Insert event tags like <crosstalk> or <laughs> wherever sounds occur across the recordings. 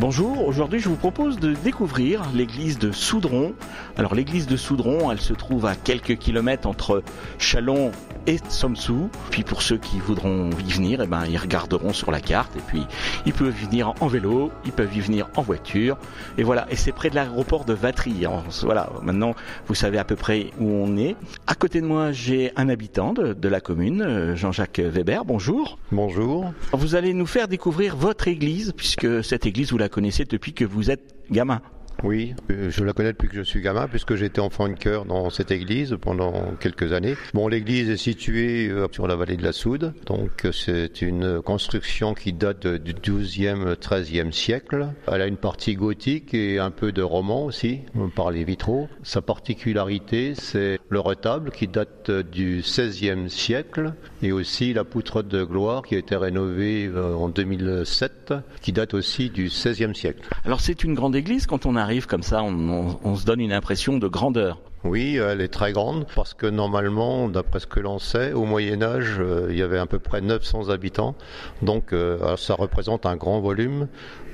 Bonjour, aujourd'hui je vous propose de découvrir l'église de Soudron. Alors l'église de Soudron, elle se trouve à quelques kilomètres entre Chalon et Somsou. Puis pour ceux qui voudront y venir, eh ben, ils regarderont sur la carte et puis ils peuvent y venir en vélo, ils peuvent y venir en voiture. Et voilà, et c'est près de l'aéroport de Vatry. Alors, voilà, maintenant vous savez à peu près où on est. À côté de moi, j'ai un habitant de, de la commune, euh, Jean-Jacques Weber. Bonjour. Bonjour. Vous allez nous faire découvrir votre église, puisque cette église, vous la connaissez depuis que vous êtes gamin. Oui, euh, je la connais depuis que je suis gamin, puisque j'étais enfant de cœur dans cette église pendant quelques années. Bon, l'église est située euh, sur la vallée de la Soude, donc euh, c'est une construction qui date du 12e, 13e siècle. Elle a une partie gothique et un peu de roman aussi, par les vitraux. Sa particularité, c'est le retable qui date du 16e siècle et aussi la poutre de gloire qui a été rénovée en 2007, qui date aussi du 16e siècle. Alors c'est une grande église quand on arrive arrive comme ça, on, se donne une impression de grandeur. Oui, elle est très grande parce que normalement, d'après ce que l'on sait, au Moyen Âge, euh, il y avait à peu près 900 habitants. Donc euh, ça représente un grand volume,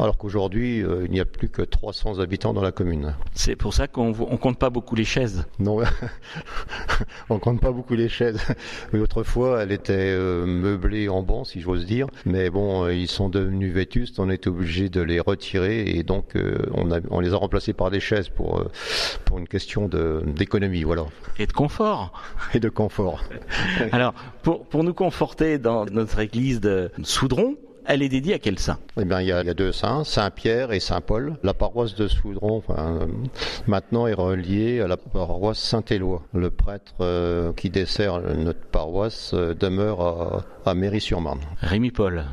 alors qu'aujourd'hui, euh, il n'y a plus que 300 habitants dans la commune. C'est pour ça qu'on on compte pas beaucoup les chaises. Non, <laughs> on compte pas beaucoup les chaises. Mais autrefois, elle était meublée en banc, si j'ose dire. Mais bon, ils sont devenus vétustes, on était obligé de les retirer et donc on, a, on les a remplacés par des chaises pour, pour une question de d'économie, voilà. Et de confort. Et de confort. <laughs> Alors, pour, pour nous conforter dans notre église de Soudron, elle est dédiée à quel saint? Eh bien, il y, a, il y a deux saints, Saint-Pierre et Saint-Paul. La paroisse de Soudron, enfin, maintenant, est reliée à la paroisse Saint-Éloi. Le prêtre euh, qui dessert notre paroisse euh, demeure à, à Méry-sur-Marne. Rémi Paul.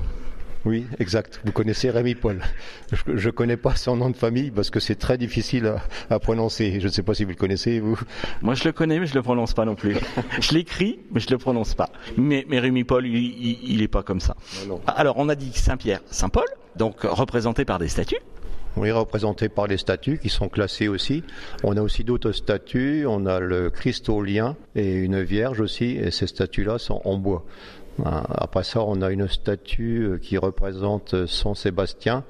Oui, exact. Vous connaissez Rémi Paul. Je ne connais pas son nom de famille parce que c'est très difficile à, à prononcer. Je ne sais pas si vous le connaissez, vous. Moi, je le connais, mais je le prononce pas non plus. <laughs> je l'écris, mais je le prononce pas. Mais, mais Rémi Paul, il, il, il est pas comme ça. Non. Alors, on a dit Saint-Pierre, Saint-Paul, donc représenté par des statues. Oui, représenté par les statues qui sont classées aussi. On a aussi d'autres statues. On a le Christ au lien et une Vierge aussi. Et ces statues-là sont en bois. Après ça, on a une statue euh, qui représente Saint Sébastien,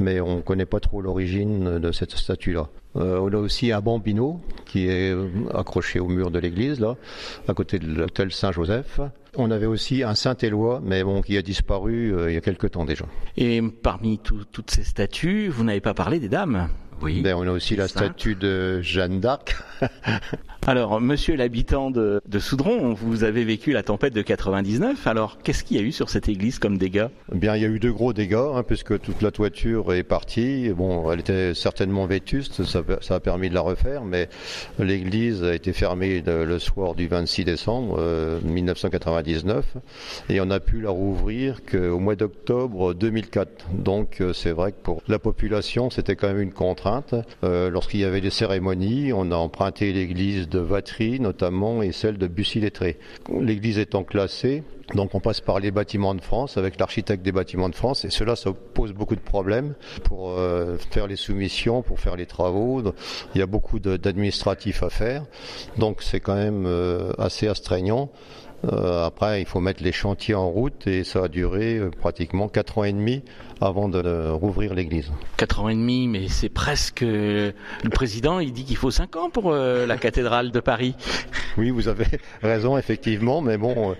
mais on ne connaît pas trop l'origine de cette statue-là. Euh, on a aussi un bambino qui est euh, accroché au mur de l'église, là, à côté de l'hôtel Saint-Joseph. On avait aussi un Saint-Éloi, mais bon, qui a disparu euh, il y a quelque temps déjà. Et parmi tout, toutes ces statues, vous n'avez pas parlé des dames Oui. Ben, on a aussi la statue de Jeanne d'Arc. <laughs> Alors, monsieur l'habitant de, de, Soudron, vous avez vécu la tempête de 99. Alors, qu'est-ce qu'il y a eu sur cette église comme dégâts? Eh Bien, il y a eu de gros dégâts, hein, puisque toute la toiture est partie. Bon, elle était certainement vétuste, ça, ça a permis de la refaire, mais l'église a été fermée le, le, soir du 26 décembre euh, 1999, et on a pu la rouvrir qu'au mois d'octobre 2004. Donc, euh, c'est vrai que pour la population, c'était quand même une contrainte. Euh, Lorsqu'il y avait des cérémonies, on a emprunté l'église de Vatry notamment et celle de Bussy-Lettré. L'église étant classée, donc on passe par les bâtiments de France avec l'architecte des bâtiments de France et cela ça pose beaucoup de problèmes pour euh, faire les soumissions, pour faire les travaux. Il y a beaucoup d'administratifs à faire. Donc c'est quand même euh, assez astreignant. Euh, après, il faut mettre les chantiers en route et ça a duré euh, pratiquement 4 ans et demi avant de, de rouvrir l'église. 4 ans et demi, mais c'est presque... Le président, il dit qu'il faut 5 ans pour euh, la cathédrale de Paris. <laughs> Oui, vous avez raison, effectivement, mais bon, euh,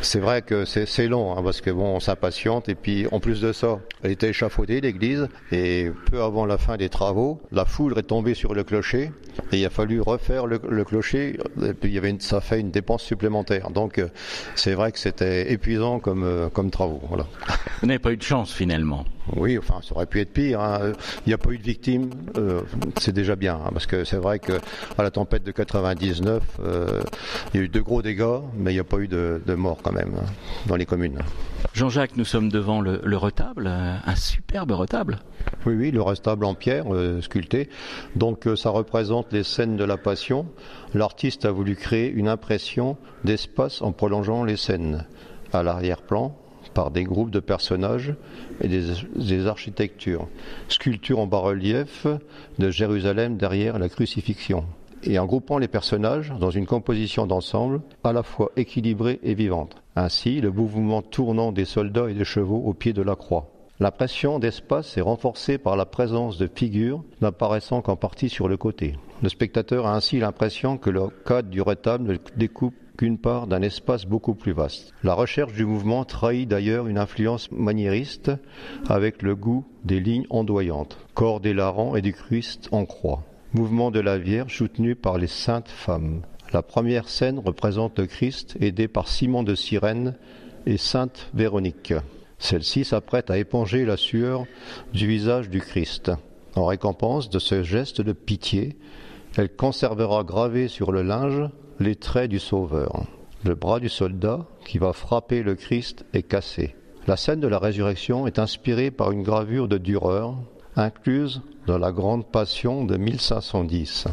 c'est vrai que c'est long, hein, parce que bon, on s'impatiente, et puis en plus de ça, elle était échafaudée, l'église, et peu avant la fin des travaux, la foudre est tombée sur le clocher, et il a fallu refaire le, clocher, et puis il y avait ça fait une dépense supplémentaire. Donc euh, c'est vrai que c'était épuisant comme, euh, comme travaux. Voilà. Vous n'avez pas eu de chance finalement. Oui, enfin, ça aurait pu être pire. Hein. Il n'y a pas eu de victimes, euh, c'est déjà bien, hein, parce que c'est vrai que à la tempête de 99, euh, il y a eu de gros dégâts, mais il n'y a pas eu de, de morts quand même hein, dans les communes. Jean-Jacques, nous sommes devant le, le, retable, un superbe retable. Oui, oui, le retable en pierre euh, sculpté. Donc ça représente les scènes de la Passion. L'artiste a voulu créer une impression d'espace en prolongeant les scènes à l'arrière-plan par des groupes de personnages et des, architectures. Sculpture en bas-relief de Jérusalem derrière la crucifixion. Et en groupant les personnages dans une composition d'ensemble à la fois équilibrée et vivante. Ainsi, le mouvement tournant des soldats et des chevaux au pied de la croix. L'impression d'espace est renforcée par la présence de figures n'apparaissant qu'en partie sur le côté. Le spectateur a ainsi l'impression que le cadre du retable découpe qu'une part d'un espace beaucoup plus vaste. La recherche du mouvement trahit d'ailleurs une influence maniériste avec le goût des lignes ondoyantes, corps des et du Christ en croix. Mouvement de la Vierge soutenu par les saintes femmes. La première scène représente le Christ aidé par Simon de Cyrène et sainte Véronique. Celle-ci s'apprête à éponger la sueur du visage du Christ. En récompense de ce geste de pitié, elle conservera gravés sur le linge les traits du Sauveur. Le bras du soldat qui va frapper le Christ est cassé. La scène de la résurrection est inspirée par une gravure de Dürer, incluse dans la Grande Passion de 1510.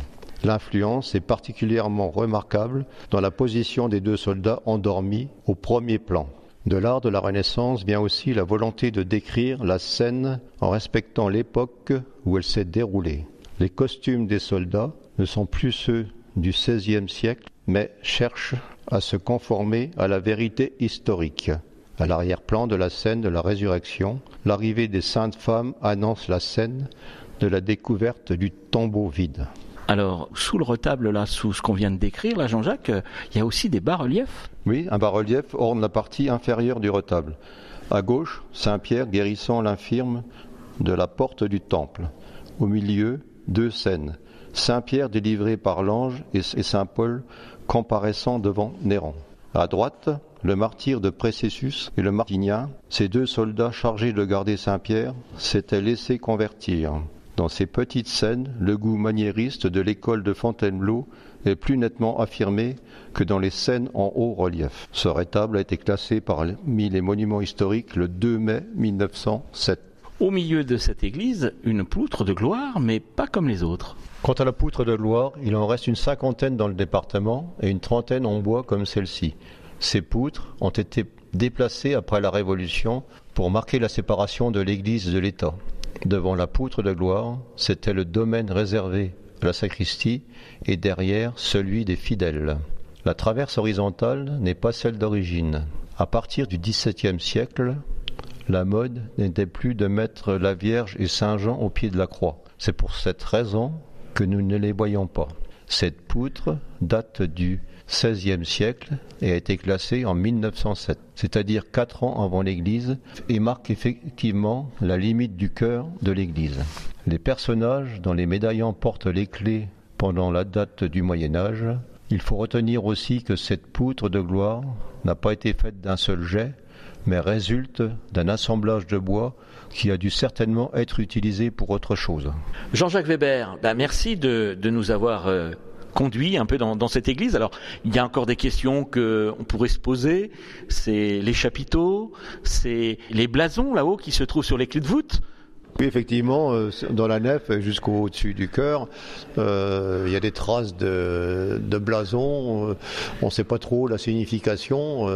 L'influence est particulièrement remarquable dans la position des deux soldats endormis au premier plan. De l'art de la Renaissance vient aussi la volonté de décrire la scène en respectant l'époque où elle s'est déroulée. Les costumes des soldats ne sont plus ceux du XVIe siècle, mais cherchent à se conformer à la vérité historique. À l'arrière-plan de la scène de la résurrection, l'arrivée des saintes femmes annonce la scène de la découverte du tombeau vide. Alors, sous le retable, là, sous ce qu'on vient de décrire, là, Jean-Jacques, euh, il y a aussi des bas-reliefs? Oui, un bas-relief orne la partie inférieure du retable. À gauche, Saint-Pierre guérissant l'infirme de la porte du temple. Au milieu, deux scènes. Saint-Pierre délivré par l'ange et Saint-Paul comparaissant devant Néron. À droite, le martyr de Précessus et le Martinien, ces deux soldats chargés de garder Saint-Pierre, s'étaient laissés convertir. Dans ces petites scènes, le goût maniériste de l'école de Fontainebleau est plus nettement affirmé que dans les scènes en haut relief. Ce rétable a été classé parmi les monuments historiques le 2 mai 1907. Au milieu de cette église, une poutre de gloire, mais pas comme les autres. Quant à la poutre de gloire, il en reste une cinquantaine dans le département et une trentaine en bois comme celle-ci. Ces poutres ont été déplacées après la Révolution pour marquer la séparation de l'Église de l'État. Devant la poutre de gloire, c'était le domaine réservé à la sacristie et derrière celui des fidèles. La traverse horizontale n'est pas celle d'origine. À partir du XVIIe siècle, la mode n'était plus de mettre la Vierge et Saint Jean au pied de la croix. C'est pour cette raison que nous ne les voyons pas. Cette poutre date du XVIe siècle et a été classée en 1907, c'est-à-dire quatre ans avant l'Église, et marque effectivement la limite du cœur de l'Église. Les personnages dont les médaillons portent les clés pendant la date du Moyen Âge, il faut retenir aussi que cette poutre de gloire n'a pas été faite d'un seul jet, mais résulte d'un assemblage de bois qui a dû certainement être utilisé pour autre chose. Jean-Jacques Weber, bah merci de, nous avoir euh, conduit un peu dans, dans, cette église. Alors, il y a encore des questions qu'on pourrait se poser. C'est les chapiteaux, c'est les blasons là-haut qui se trouvent sur les clés de voûte. Oui, effectivement, euh, dans la nef jusqu'au-dessus du chœur, euh, il y a des traces de, de blason. Euh, on ne sait pas trop la signification.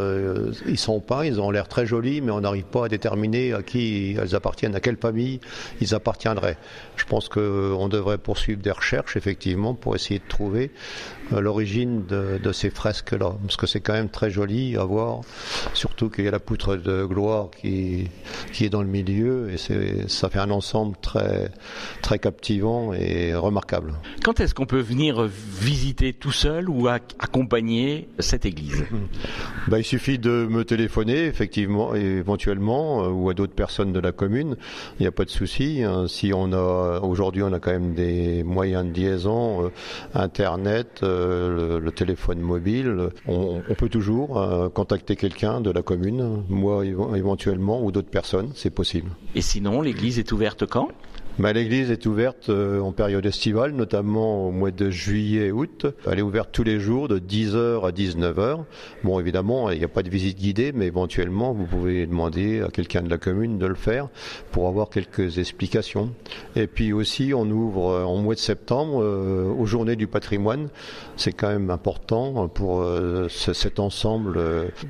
Ils sont peints, ils ont l'air très jolis, mais on n'arrive pas à déterminer à qui elles appartiennent, à quelle famille ils appartiendraient. Je pense qu'on devrait poursuivre des recherches, effectivement, pour essayer de trouver l'origine de, de, ces fresques-là, parce que c'est quand même très joli à voir, surtout qu'il y a la poutre de gloire qui, qui est dans le milieu, et ça fait un ensemble très, très captivant et remarquable. Quand est-ce qu'on peut venir visiter tout seul ou accompagner cette église? Ben, Il suffit de me téléphoner, effectivement, éventuellement, euh, ou à d'autres personnes de la commune. Il n'y a pas de souci. Hein. Si on a, aujourd'hui, on a quand même des moyens de liaison, euh, Internet, euh, le, le, téléphone mobile. On, on peut toujours contacter quelqu'un de la commune, moi éventuellement, ou d'autres personnes, c'est possible. Et sinon, l'église est ouverte quand? Bah, L'église est ouverte euh, en période estivale, notamment au mois de juillet et août. Elle est ouverte tous les jours de 10h à 19h. Bon, évidemment, il n'y a pas de visite guidée, mais éventuellement, vous pouvez demander à quelqu'un de la commune de le faire pour avoir quelques explications. Et puis aussi, on ouvre euh, en mois de septembre euh, aux journées du patrimoine. C'est quand même important pour cet ensemble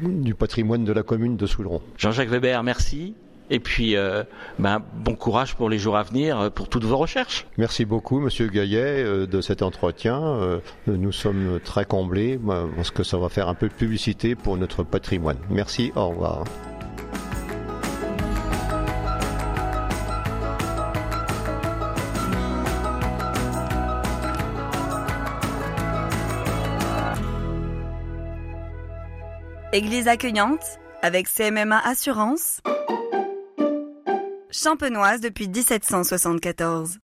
du patrimoine de la commune de Soudron. Jean-Jacques Weber, merci. Et puis, euh, ben, bon courage pour les jours à venir, euh, pour toutes vos recherches. Merci beaucoup, Monsieur Gaillet, euh, de cet entretien. Nous sommes très comblés parce que ça va faire un peu de publicité pour notre patrimoine. Merci, au revoir. Église accueillante avec CMMA Assurance champenoise depuis 1774.